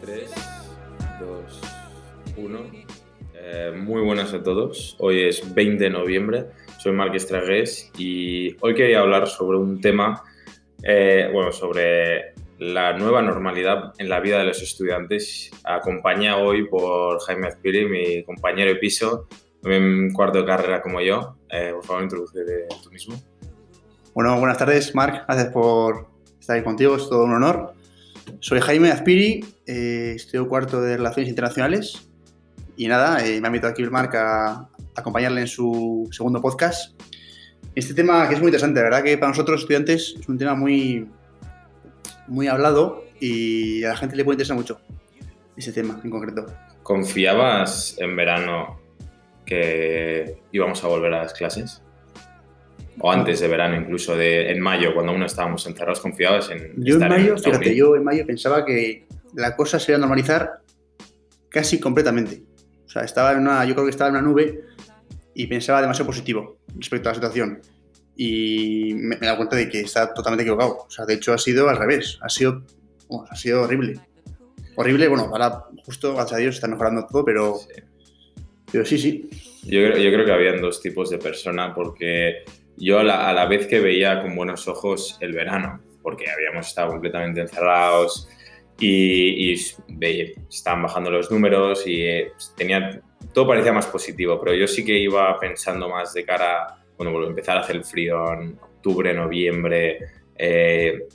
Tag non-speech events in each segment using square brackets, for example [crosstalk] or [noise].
3, 2, 1. muy buenas a todos. Hoy es 20 de noviembre. Soy Marc Estragués y hoy quería hablar sobre un tema, eh, bueno, sobre la nueva normalidad en la vida de los estudiantes. Acompañado hoy por Jaime Azpiri, mi compañero de piso, en cuarto de carrera como yo. Eh, por favor, introduce tú mismo. Bueno, buenas tardes, Marc. Gracias por estar aquí contigo. Es todo un honor. Soy Jaime Azpiri, eh, estudio cuarto de Relaciones Internacionales y nada, eh, me ha invitado aquí el Marc a, acompañarle en su segundo podcast. Este tema que es muy interesante, la verdad que para nosotros estudiantes es un tema muy, muy hablado y a la gente le puede interesar mucho ese tema en concreto. ¿Confiabas en verano que íbamos a volver a las clases? O antes de verano, incluso de, en mayo, cuando aún estábamos encerrados, confiabas en. Yo en mayo, fíjate, yo en mayo pensaba que la cosa se iba a normalizar casi completamente. O sea, estaba en una, yo creo que estaba en una nube y pensaba demasiado positivo respecto a la situación. Y me, he dado cuenta de que está totalmente equivocado. O sea, de hecho ha sido al revés. Ha sido, ha sido horrible. Horrible, bueno, ahora justo, gracias a Dios, está mejorando todo, pero sí, pero sí. sí. Yo, yo creo que habían dos tipos de persona porque yo a la, vez que veía con buenos ojos el verano, porque habíamos estado completamente encerrados y, estaban bajando los números y eh, tenía, todo parecía más positivo, pero yo sí que iba pensando más de cara, bueno, empezar a hacer el frío en octubre, noviembre, eh,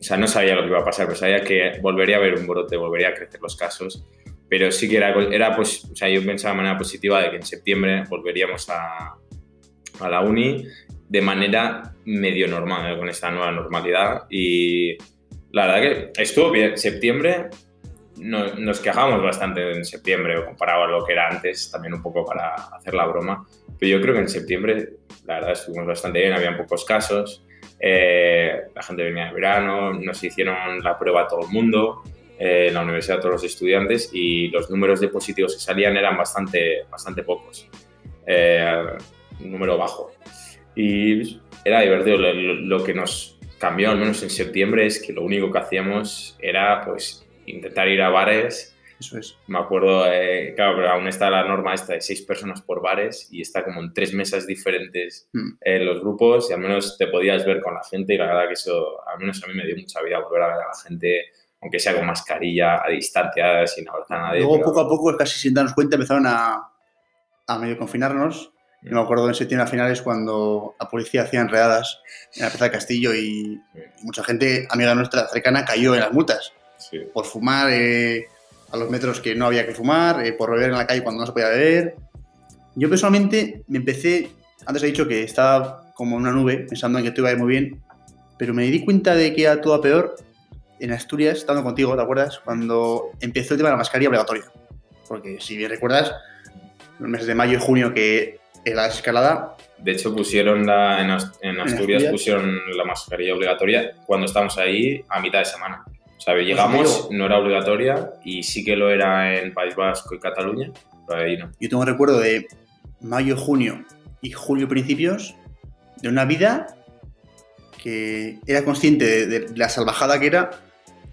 o sea, no sabía lo que iba a pasar, pero sabía que volvería a haber un brote, volvería a crecer los casos, pero sí que era, era pues, o sea, yo pensaba de manera positiva de que en septiembre volveríamos a, a la uni de manera medio normal, con esta nueva normalidad. Y la verdad que estuvo bien. Septiembre nos quejamos bastante en septiembre comparado a lo que era antes, también un poco para hacer la broma. Pero yo creo que en septiembre, la verdad, estuvimos bastante bien, habían pocos casos. Eh, la gente venía de verano, nos hicieron la prueba a todo el mundo, eh, en la universidad a todos los estudiantes y los números de positivos que salían eran bastante, bastante pocos. Eh, un número bajo. Y era divertido. Lo, que nos cambió, al menos en septiembre, es que lo único que hacíamos era pues intentar ir a bares. Eso es. Me acuerdo, eh, claro, pero aún está la norma esta de seis personas por bares y está como en tres mesas diferentes hmm. en los grupos y al menos te podías ver con la gente y la verdad que eso, al menos a mí me dio mucha vida volver a ver a la gente aunque sea con mascarilla, a distancia, sin abrazar a nadie. Luego, poco a poco, casi sin darnos cuenta, empezaron a, a medio confinarnos yo me acuerdo en septiembre a finales cuando la policía hacía enredadas en la Plaza del Castillo y mucha gente, amiga nuestra cercana, cayó en las multas por fumar eh, a los metros que no había que fumar, eh, por beber en la calle cuando no se podía beber. Yo personalmente me empecé, antes he dicho que estaba como en una nube pensando en que todo iba a ir muy bien, pero me di cuenta de que era todo a peor en Asturias, estando contigo, ¿te acuerdas? Cuando empezó el tema de la mascarilla obligatoria. Porque si bien recuerdas, los meses de mayo y junio que la escalada. De hecho, pusieron la, en, Asturias, pusieron la mascarilla obligatoria cuando estábamos ahí a mitad de semana. O sea, pues llegamos, no era obligatoria y sí que lo era en País Vasco y Cataluña, pero ahí no. Yo tengo un recuerdo de mayo, junio y julio principios de una vida que era consciente de, la salvajada que era,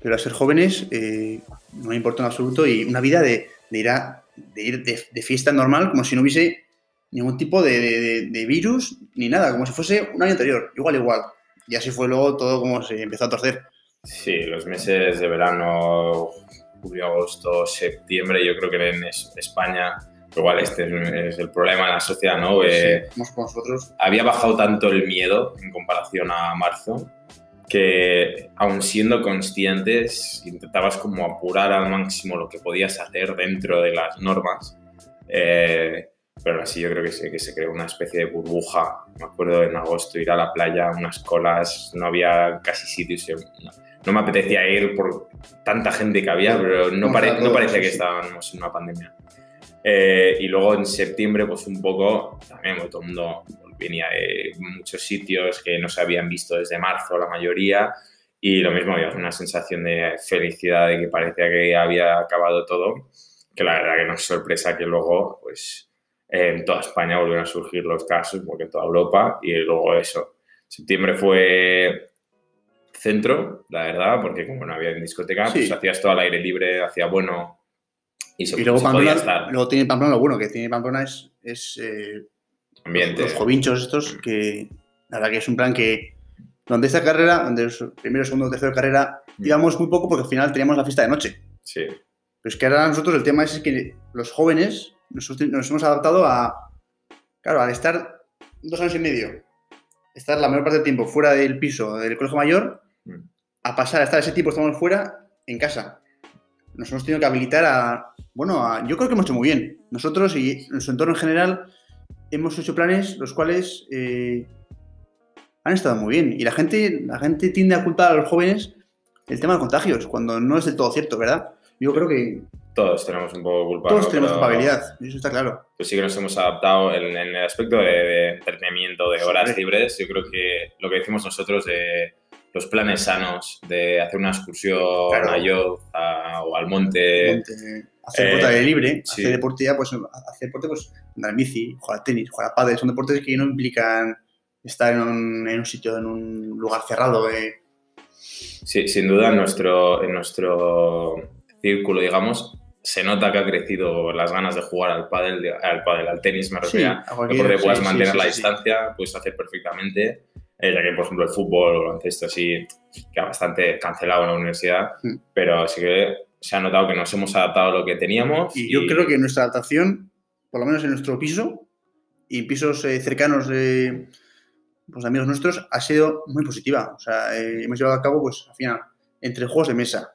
pero a ser jóvenes eh, no me importa en absoluto y una vida de, ir, a, de, ir de, fiesta normal como si no hubiese ningún tipo de, virus ni nada, como si fuese un año anterior, igual, igual. Y así fue luego todo como se empezó a torcer. Sí, los meses de verano, julio, agosto, septiembre, yo creo que en España, igual este es el problema de la sociedad, ¿no? Eh, nosotros. Había bajado tanto el miedo en comparación a marzo que aun siendo conscientes intentabas como apurar al máximo lo que podías hacer dentro de las normas. Eh, pero así yo creo que se, que se creó una especie de burbuja. Me acuerdo en agosto ir a la playa, unas colas, no había casi sitios. No, me apetecía ir por tanta gente que había, pero no, no parecía que estábamos en una pandemia. Eh, y luego en septiembre, pues un poco, también todo el mundo venía de muchos sitios que no se habían visto desde marzo, la mayoría, y lo mismo, había una sensación de felicidad de que parecía que había acabado todo, que la verdad que no es sorpresa que luego, pues en toda España volvieron a surgir los casos, porque en toda Europa, y luego eso. Septiembre fue centro, la verdad, porque como no había discoteca, Sí. pues hacías todo al aire libre, hacía bueno y se, Y luego se podía Pamplona, estar. luego tiene Pamplona lo bueno, que tiene Pamplona es, es eh, Ambiente. los jovinchos estos, que la verdad que es un plan que donde esta carrera, donde los primero, segundo, tercero de carrera, Mm. íbamos muy poco porque al final teníamos la fiesta de noche. Sí, Pero es que ahora nosotros el tema es que los jóvenes nos, nos hemos adaptado a, claro, al estar dos años y medio, estar la mayor parte del tiempo fuera del piso del colegio mayor, Mm. a pasar a estar ese tiempo estamos fuera en casa. Nos hemos tenido que habilitar a, bueno, a- yo creo que hemos hecho muy bien. Nosotros y nuestro entorno en general hemos hecho planes los cuales eh, han estado muy bien. Y la gente, la gente tiende a culpar a los jóvenes el tema de contagios, cuando no es del todo cierto, ¿verdad? Yo creo que todos tenemos un poco culpa. todos ¿no? tenemos Pero, culpabilidad, eso está claro. Pues sí que nos hemos adaptado en, en el aspecto de, de entretenimiento, de horas libres. Yo creo que lo que decimos nosotros de los planes sanos, de hacer una excursión Claro. a Yoz a- o al monte. Monte- hacer eh, deporte al aire libre, sí. hacer deporte ya, pues hacer deporte, pues andar en bici, jugar al tenis, jugar a pádel, son deportes que no implican estar en un, en un sitio, en un lugar cerrado. eh. Sí, sin duda en nuestro, en nuestro círculo, digamos, se nota que ha crecido las ganas de jugar al pádel, de- al pádel, al tenis, me Sí, refiero. a cualquier- porque puedes sí, sí, mantener sí, la sí, sí. distancia, puedes hacer perfectamente. eh, ya que, por ejemplo, el fútbol o el baloncesto así queda bastante cancelado en la universidad, Mm. pero sí que se ha notado que nos hemos adaptado a lo que teníamos. Y yo creo que nuestra adaptación, por lo menos en nuestro piso y en pisos eh, cercanos de pues, amigos nuestros, ha sido muy positiva. O sea, eh, hemos llevado a cabo, pues, al final, entre juegos de mesa.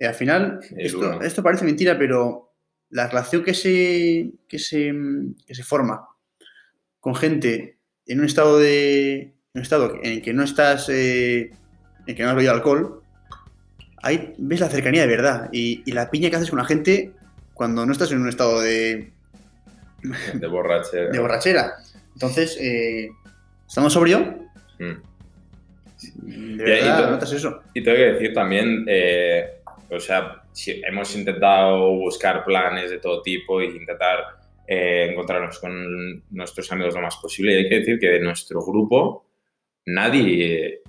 Eh, al final, esto, parece mentira, pero la relación que se, que se, que se forma con gente en un estado de en un estado en el que no estás eh, en que no has bebido alcohol ahí ves la cercanía de verdad. Y, y la piña que haces con la gente cuando no estás en un estado de, de borrachera. de borrachera. Entonces eh, estamos sobrio Mm. de Y- y verdad notas eso. Y tengo que decir también, eh, o sea, hemos intentado buscar planes de todo tipo e intentar eh, encontrarnos con nuestros amigos lo más posible. Y hay que decir que de nuestro grupo nadie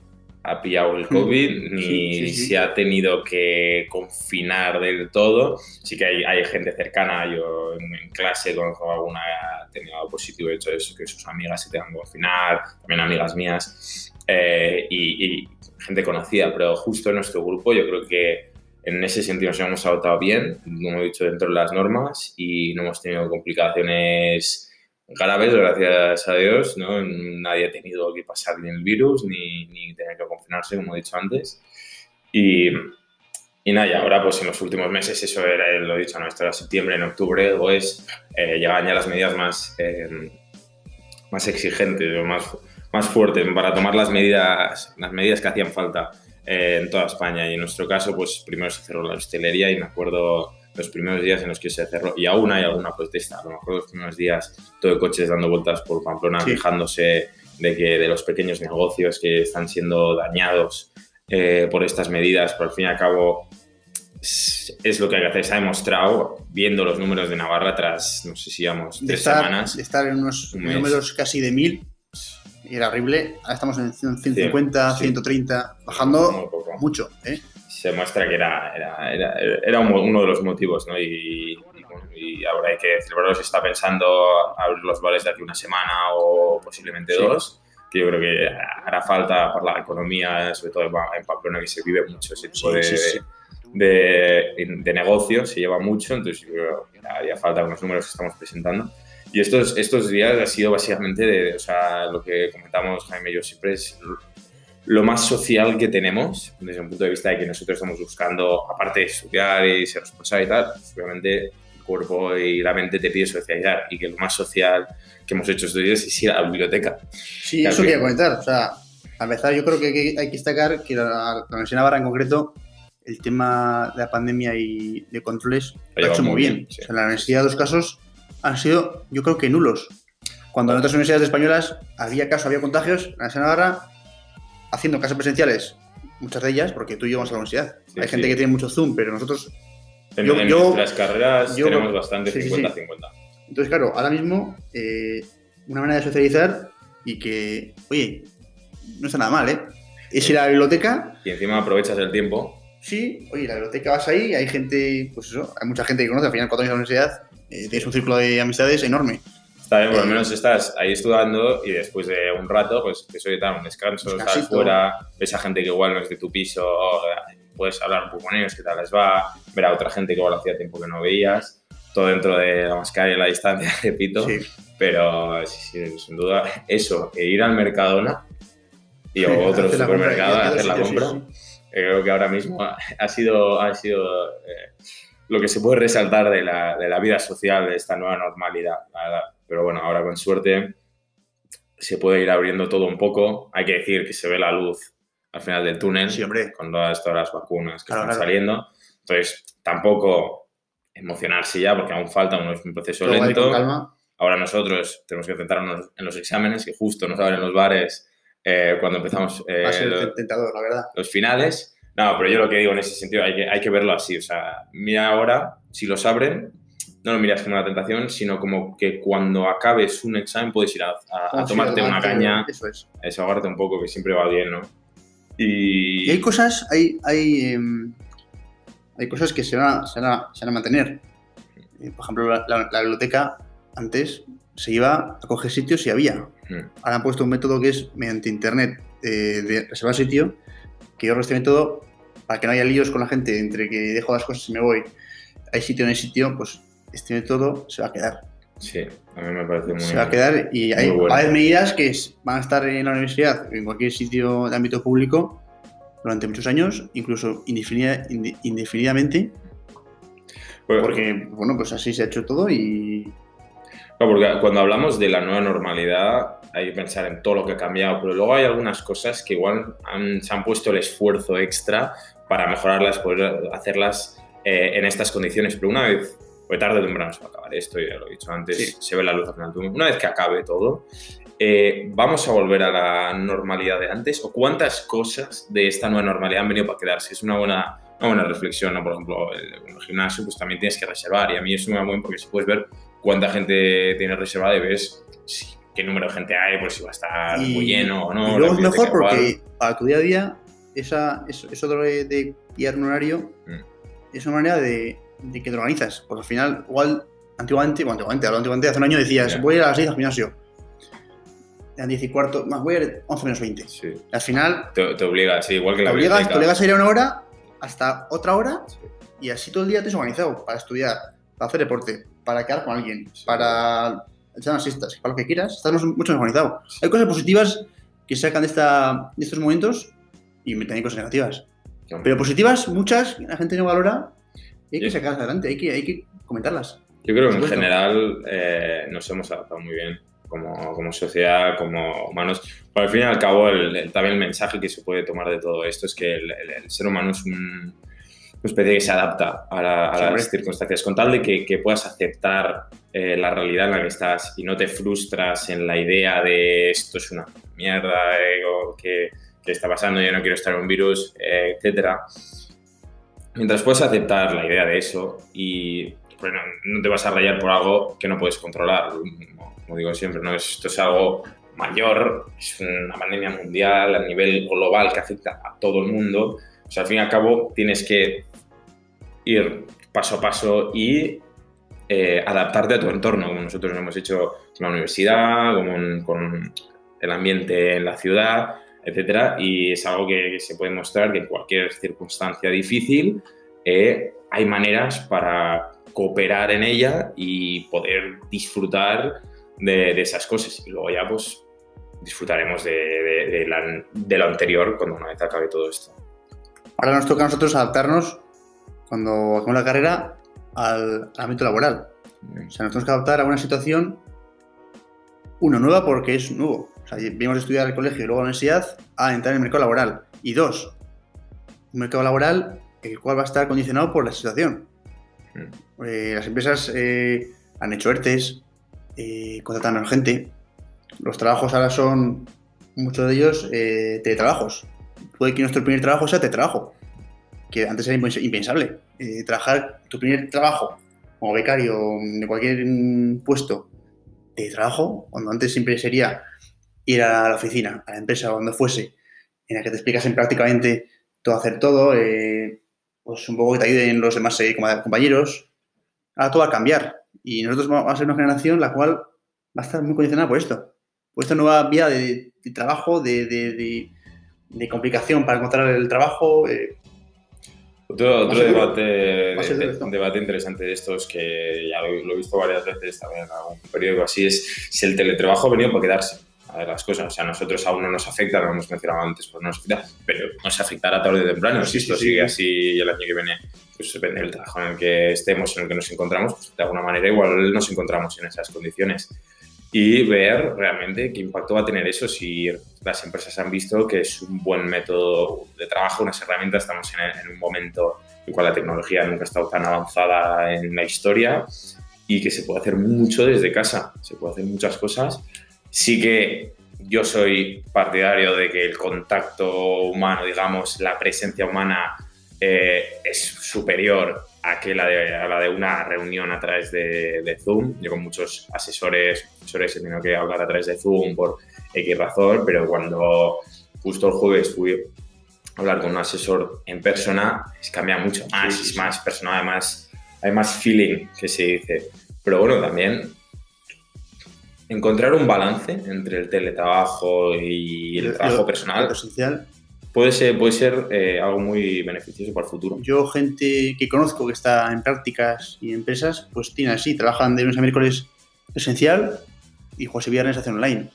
ha pillado el COVID ni Mm. Sí, sí, sí. se ha tenido que confinar del todo. Sí que hay, hay gente cercana, yo en, en clase conozco alguna que ha tenido positivo, de hecho, eso, que sus amigas se tengan que confinar, también amigas mías. eh, y, y gente conocida, pero justo en nuestro grupo yo creo que en ese sentido nos hemos adaptado bien, como he dicho, dentro de las normas y no hemos tenido complicaciones graves, gracias a Dios, ¿no? Nadie ha tenido que pasar ni el virus ni, ni tener que confinarse, como he dicho antes. Y, y nada, y ahora pues en los últimos meses, eso era, lo he dicho, ¿no? Esto era septiembre, en octubre, pues eh, llegan ya las medidas más, eh, más exigentes, o más, más fuertes para tomar las medidas, las medidas que hacían falta eh, en toda España. Y en nuestro caso, pues primero se cerró la hostelería y me acuerdo los primeros días en los que se cerró, y aún hay alguna protesta, a lo mejor los primeros días todo de coches dando vueltas por Pamplona, Sí. quejándose de que de los pequeños negocios que están siendo dañados eh, por estas medidas, pero al fin y al cabo es, es lo que hay que hacer. Se ha demostrado, viendo los números de Navarra tras, no sé si de tres estar, semanas, de estar en unos números casi de mil y era horrible ahora estamos en 150 Sí. 130 bajando mucho ¿eh? se muestra que era, era, era, era un- uno de los motivos, ¿no? Y, y, y ahora hay que celebrarlo. Se está pensando abrir los bares de aquí una semana o posiblemente Sí. dos, que yo creo que hará falta para la economía, sobre todo en Pa- en Pamplona, que se vive mucho ese tipo de, de, de negocio, se lleva mucho, entonces yo creo que haría falta con los números que estamos presentando. Y estos, estos días ha sido básicamente, de, o sea, lo que comentamos Jaime y yo siempre es lo más social que tenemos, desde un punto de vista de que nosotros estamos buscando, aparte de estudiar y ser responsable y tal, pues, obviamente el cuerpo y la mente te pide socializar y que lo más social que hemos hecho estos días es ir a la biblioteca. Sí, eso que- quería comentar. O sea, a empezar, yo creo que hay que- destacar que la, la Universidad Navarra en concreto, el tema de la pandemia y de controles lo ha hecho muy bien. bien, sí. O sea, en la universidad, dos casos han sido, yo creo que nulos. Cuando en otras universidades españolas había casos, había contagios, en la Navarra, haciendo clases presenciales, muchas de ellas, porque tú y yo vamos a la universidad. Sí, hay sí. gente que tiene mucho Zoom, pero nosotros En, Yo- en yo- nuestras carreras yo- tenemos bastante sí, sí, 50-50. Entonces, claro, ahora mismo, eh, una manera de socializar y que, oye, no está nada mal, ¿eh? es ir a la biblioteca. Y encima aprovechas el tiempo. Sí, oye, la biblioteca vas ahí, hay gente, pues eso, hay mucha gente que conoce, al final cuatro años de la universidad, eh, tienes un círculo de amistades enorme. Está bien, por lo menos estás ahí estudiando y después de un rato, pues te suele dar un descanso, Descansito. fuera, ves a gente que igual no es de tu piso, puedes hablar un poco con ellos, qué tal les va, ver a otra gente que igual hacía tiempo que no veías, todo dentro de la mascarilla y la distancia, [laughs] repito. Sí. Pero sí, sí, sin duda, eso, e ir al Mercadona y [laughs] o otro supermercado a y hacer la compra, sí, sí. eh, creo que ahora mismo ha ha sido, ha sido eh, lo que se puede resaltar de la, de la vida social de esta nueva normalidad. Pero bueno, ahora con suerte se puede ir abriendo todo un poco. Hay que decir que se ve la luz al final del túnel Sí, hombre. con todas, todas las vacunas que Claro, están claro. saliendo. Entonces, tampoco emocionarse ya porque aún falta un, un proceso lento. Ahora nosotros tenemos que centrarnos en los exámenes, que justo nos abren los bares eh, cuando empezamos eh, Va a ser lo- tentador, la verdad. los finales. No, pero yo lo que digo en ese sentido, hay que, hay que verlo así. O sea, mira ahora, si los abren, no lo miras como una tentación, sino como que cuando acabes un examen puedes ir a, a- a tomarte una caña, Eso es. a desahogarte un poco, que siempre va bien, ¿no? Y, Y hay cosas, hay, hay, em, hay cosas que se van a, se van se van a mantener. Eh, Por ejemplo, la, la- la biblioteca antes se iba a coger sitios si había. Mm, Ahora han puesto un método que es mediante internet eh, de reservar sitio, que yo este método, para que no haya líos con la gente entre que dejo las cosas y me voy, hay sitio en el sitio, pues este método se va a quedar. sí, a mí me parece muy Se va a quedar y hay, bueno. medidas que van a estar en la universidad, en cualquier sitio de ámbito público, durante muchos años, incluso indefinida- inde- indefinidamente, Bueno, porque, bueno, pues así se ha hecho todo y Claro, porque cuando hablamos de la nueva normalidad hay que pensar en todo lo que ha cambiado, pero luego hay algunas cosas que igual han- se han puesto el esfuerzo extra para mejorarlas, poder hacerlas eh, en estas condiciones. Pero una vez, pues tarde o temprano se va a acabar esto, ya lo he dicho antes, Sí. se ve la luz al final túnel. Una vez que acabe todo, eh, ¿vamos a volver a la normalidad de antes? ¿O cuántas cosas de esta nueva normalidad han venido para quedarse? Es una buena, una buena reflexión, ¿no? Por ejemplo, el, el gimnasio, pues también tienes que reservar y a mí es muy bueno porque si puedes ver cuánta gente tiene reservada y ves qué número de gente hay, pues si va a estar Y- muy lleno o no. y luego es mejor porque para tu día a día, esa, eso, eso de, de pillar un horario Mm. es una manera de, de que te organizas. Porque al final, igual, antiguamente, bueno, antiguamente, hace un año decías, voy a ir a las 10 al gimnasio. Eran 10 y cuarto, más, voy a ir 11 menos 20. Sí. Al final, Te, te obliga, sí, igual que te la obligas, te obligas a ir a una hora hasta otra hora Sí. y así todo el día te has organizado para estudiar, para hacer deporte, para quedar con alguien, para echar unas siestas, para lo que quieras, estás mucho más organizado. Hay cosas positivas que sacan de, esta, de estos momentos y también hay cosas negativas. Pero positivas, muchas, que la gente no valora y hay que sacarlas adelante, hay que, hay que comentarlas. Yo creo que en general eh, nos hemos adaptado muy bien como, como sociedad, como humanos. Pero al fin y al cabo, el- el- también el mensaje que se puede tomar de todo esto es que el- el ser humano es un- una especie que se adapta a, la- a las circunstancias. Con tal de que, que puedas aceptar eh, la realidad en la que estás y no te frustras en la idea de esto es una mierda, eh, o que, que está pasando, yo no quiero estar en un virus, eh, etcétera. Mientras puedes aceptar la idea de eso y bueno, no te vas a rayar por algo que no puedes controlar. Como, como digo siempre, ¿no? esto es algo mayor, es una pandemia mundial a nivel global que afecta a todo el mundo. O sea, al fin y al cabo tienes que ir paso a paso y eh, adaptarte a tu entorno, como nosotros hemos hecho con la universidad, como en- con el ambiente en la ciudad, etcétera, y es algo que se puede mostrar que en cualquier circunstancia difícil eh, hay maneras para cooperar en ella y poder disfrutar de, esas cosas. Y luego ya pues disfrutaremos de la- de lo anterior cuando una vez acabe todo esto. Ahora nos toca a nosotros adaptarnos, cuando acabemos la carrera, al, al ámbito laboral. O sea, nos tenemos que adaptar a una situación, uno, nueva porque es nuevo. O sea, venimos a estudiar el colegio y luego a la universidad a entrar en el mercado laboral. Y dos, un mercado laboral el cual va a estar condicionado por la situación. Eh, las empresas eh, han hecho ERTES, eh, contratan a gente. Los trabajos ahora son, muchos de ellos, teletrabajos. Puede que nuestro primer trabajo sea teletrabajo, que antes era impens- impensable. Eh, trabajar tu primer trabajo como becario de cualquier mm, puesto de trabajo, cuando antes siempre sería ir a la oficina, a la empresa, donde fuese, en la que te explicasen prácticamente todo hacer todo, eh, pues un poco que te ayuden los demás eh, compañeros. Ahora todo va a cambiar y nosotros vamos a ser una generación la cual va a estar muy condicionada por esto, por esta nueva vía de, trabajo, de, complicación para encontrar el trabajo. Otro, debate, debate interesante de estos que ya lo, he visto varias veces también en algún periódico así es si el teletrabajo ha venido para quedarse a ver las cosas. O sea, a nosotros aún no nos afecta, lo hemos mencionado antes, pues no nos afecta, pero nos afectará tarde o temprano. Si esto sigue así el año que viene, pues depende del trabajo en el que estemos, en el que nos encontramos, pues de alguna manera igual nos encontramos en esas condiciones. Y ver realmente qué impacto va a tener eso si las empresas han visto que es un buen método de trabajo, unas herramientas, estamos en, en un momento en el cual la tecnología nunca ha estado tan avanzada en la historia y que se puede hacer mucho desde casa, se puede hacer muchas cosas. Sí que yo soy partidario de que el contacto humano, digamos, la presencia humana eh, es superior a, que la de, a la de una reunión a través de, Zoom. Yo con muchos asesores, asesores he tenido que hablar a través de Zoom por X razón, pero cuando justo el jueves fui a hablar con un asesor en persona, es, cambia mucho más, es más personal, además hay más feeling que se dice. Pero bueno, también encontrar un balance entre el teletrabajo y el trabajo personal puede ser, puede ser eh, algo muy beneficioso para el futuro. Yo, gente que conozco que está en prácticas y empresas, pues tiene así, trabajan de lunes a miércoles presencial y jueves y viernes hacen online,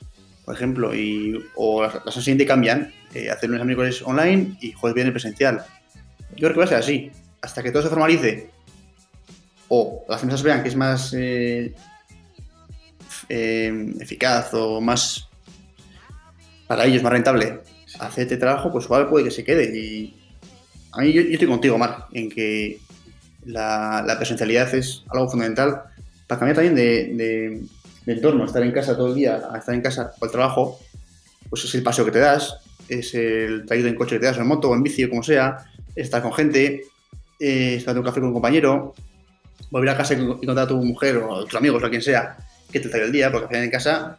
por ejemplo, y, o las, las siguientes cambian, eh, hacen lunes a miércoles online y jueves viernes presencial. Yo creo que va a ser así, hasta que todo se formalice o las empresas vean que es más... Eh, eh, eficaz o más para ellos más rentable hacer este trabajo, pues igual puede que se quede. Y a mí yo, estoy contigo, Mar, en que la, presencialidad es algo fundamental para cambiar también de, entorno, estar en casa todo el día, estar en casa para el trabajo, pues es el paseo que te das, es el traído en coche que te das, en moto o en bici o como sea, estar con gente, eh, estar en un café con un compañero, volver a casa y encontrar a tu mujer o a tus amigos o a quien sea, que te traiga el día, porque al final en casa.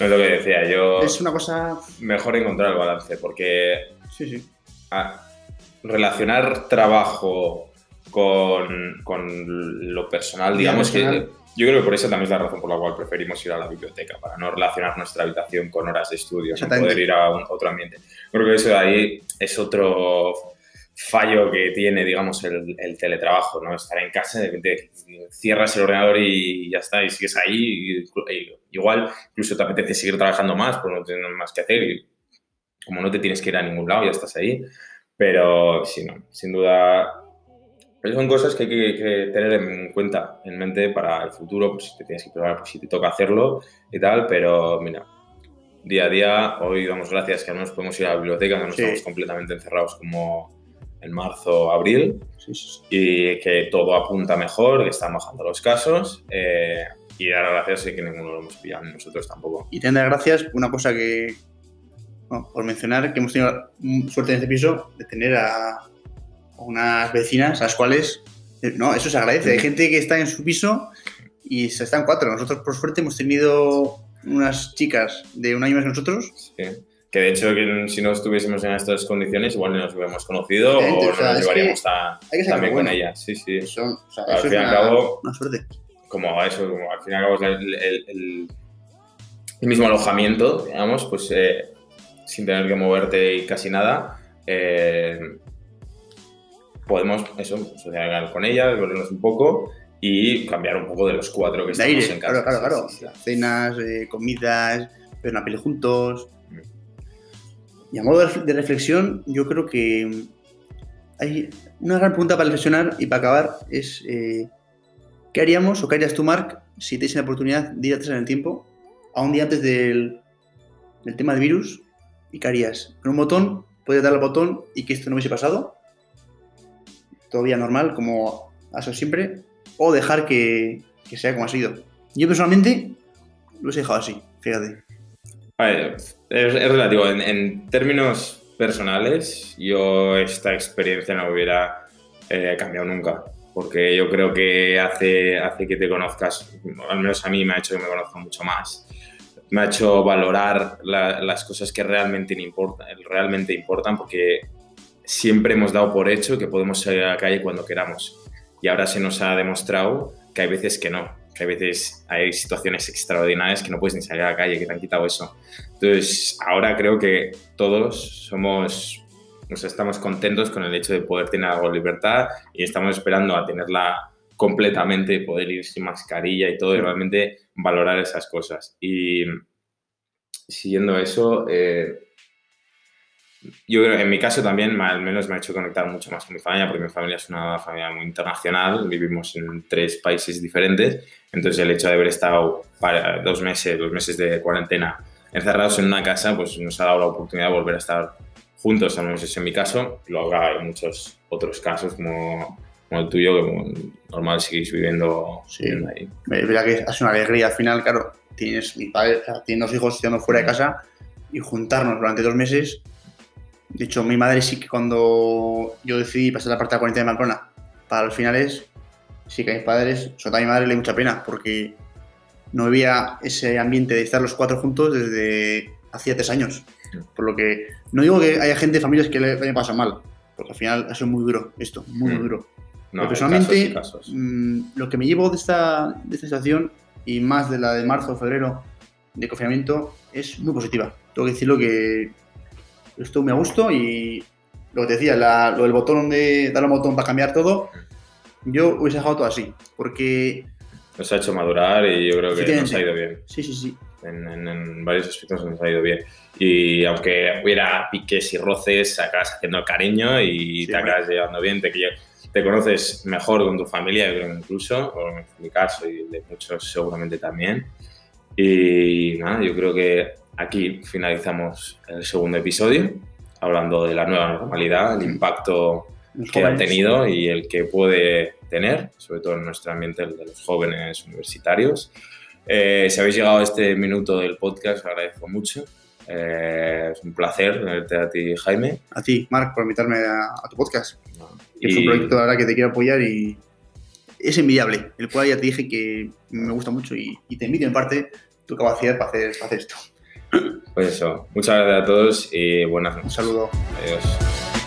No es lo que decía, yo. Es una cosa. Mejor encontrar el balance, porque. Sí, sí. relacionar trabajo con, con, lo personal, digamos que. Yo creo que por eso también es la razón por la cual preferimos ir a la biblioteca, para no relacionar nuestra habitación con horas de estudio, no poder ir a otro ambiente. Creo que eso de ahí es otro fallo que tiene, digamos, el, teletrabajo, ¿no? Estar en casa, de repente cierras el ordenador y ya está, y sigues ahí. igual, incluso te apetece seguir trabajando más, porque no tienes más que hacer. Y como no te tienes que ir a ningún lado, ya estás ahí. Pero sí, no, sin duda. son cosas que hay que, tener en cuenta, en mente para el futuro, pues si te tienes que probar, pues si te toca hacerlo y tal, pero mira, día a día, hoy damos gracias que al menos podemos ir a la biblioteca, que no estamos completamente encerrados como, en marzo, abril, y que todo apunta mejor, que están bajando los casos. Eh, y dar gracias y que ninguno lo hemos pillado, nosotros tampoco. Y tener gracias, una cosa que, por mencionar, que hemos tenido suerte en este piso de tener a unas vecinas a las cuales, eh, no, eso se agradece. Hay gente que está en su piso y se están cuatro. Nosotros, por suerte, hemos tenido unas chicas de un año más que nosotros. Sí que de hecho que si no estuviésemos en estas condiciones igual no nos hubiéramos conocido o, nos llevaríamos también con ellas. Sí, sí. al fin y al cabo, una suerte. Como eso, como al fin y al cabo el, el, el, mismo alojamiento, digamos, pues eh, sin tener que moverte y casi nada, eh, podemos eso, socializar con ellas, vernos un poco y cambiar un poco de los cuatro que estamos en casa. Claro, claro, claro. Cenas, eh, comidas, ver una peli juntos y a modo de reflexión, yo creo que hay una gran pregunta para reflexionar y para acabar es eh, ¿qué haríamos o qué harías tú, Mark, si te la oportunidad de ir atrás en el tiempo, a un día antes del, del tema del virus? ¿Y qué harías? Con un botón, puedes dar al botón y que esto no hubiese pasado, todavía normal, como ha sido siempre, o dejar que, que sea como ha sido. Yo personalmente lo he dejado así, fíjate. Es, relativo. En, términos personales, yo esta experiencia no hubiera eh, cambiado nunca. Porque yo creo que hace, hace que te conozcas, al menos a mí me ha hecho que me conozca mucho más. me ha hecho valorar las cosas que realmente importan, realmente importan, porque siempre hemos dado por hecho que podemos salir a la calle cuando queramos. Y ahora se nos ha demostrado que hay veces que no, que hay veces hay situaciones extraordinarias que no puedes ni salir a la calle, que te han quitado eso. Entonces, ahora creo que todos somos, nos estamos contentos con el hecho de poder tener algo de libertad y estamos esperando a tenerla completamente, poder ir sin mascarilla y todo, y realmente valorar esas cosas. Y siguiendo eso, eh, yo creo en mi caso también, al menos me ha hecho conectar mucho más con mi familia, porque mi familia es una familia muy internacional, vivimos en tres países diferentes, entonces el hecho de haber estado para dos meses, dos meses de cuarentena encerrados en una casa, pues nos ha dado la oportunidad de volver a estar juntos, al menos es en mi caso, luego hay muchos otros casos como, como el tuyo, que normal seguís viviendo, sí. ahí. Mira que es una alegría, al final, claro, tienes mi padre, tienes dos hijos estando fuera de casa y juntarnos durante dos meses de hecho, mi madre sí que cuando yo decidí pasar la parte de la cuarentena de Pamplona para los finales, sí que a mis padres, sobre todo a mi madre, le mucha pena porque no había ese ambiente de estar los cuatro juntos desde hacía tres años. Por lo que no digo que haya gente, familias que le haya pasado mal, porque al final eso es muy duro, esto, muy, muy mm. duro. No, personalmente, mm, lo que me llevo de esta, de esta situación y más de la de marzo o febrero de confinamiento es muy positiva. Tengo que decirlo que esto me gusto y lo que te decía, lo del botón de darle un botón para cambiar todo, yo hubiese dejado todo así, porque... Nos ha hecho madurar y yo creo que nos ha ido bien. Sí, sí, sí. En, varios aspectos nos ha ido bien. Y aunque hubiera piques y roces, acabas haciendo cariño y te acabas llevando bien, te, te conoces mejor con tu familia, incluso, o en mi caso y de muchos seguramente también. Y nada, yo creo que aquí finalizamos el segundo episodio, hablando de la nueva normalidad, el impacto que ha tenido y el que puede tener, sobre todo en nuestro ambiente de los jóvenes universitarios. Eh, si habéis llegado a este minuto del podcast, os agradezco mucho. Eh, es un placer tenerte a ti, Jaime. A ti, Marc, por invitarme a, tu podcast. Es un proyecto ahora que te quiero apoyar y es envidiable, el cual ya te dije que me gusta mucho y, te invito en parte tu capacidad para hacer, para hacer esto. Pues eso, muchas gracias a todos y buenas noches. Un saludo. Adiós.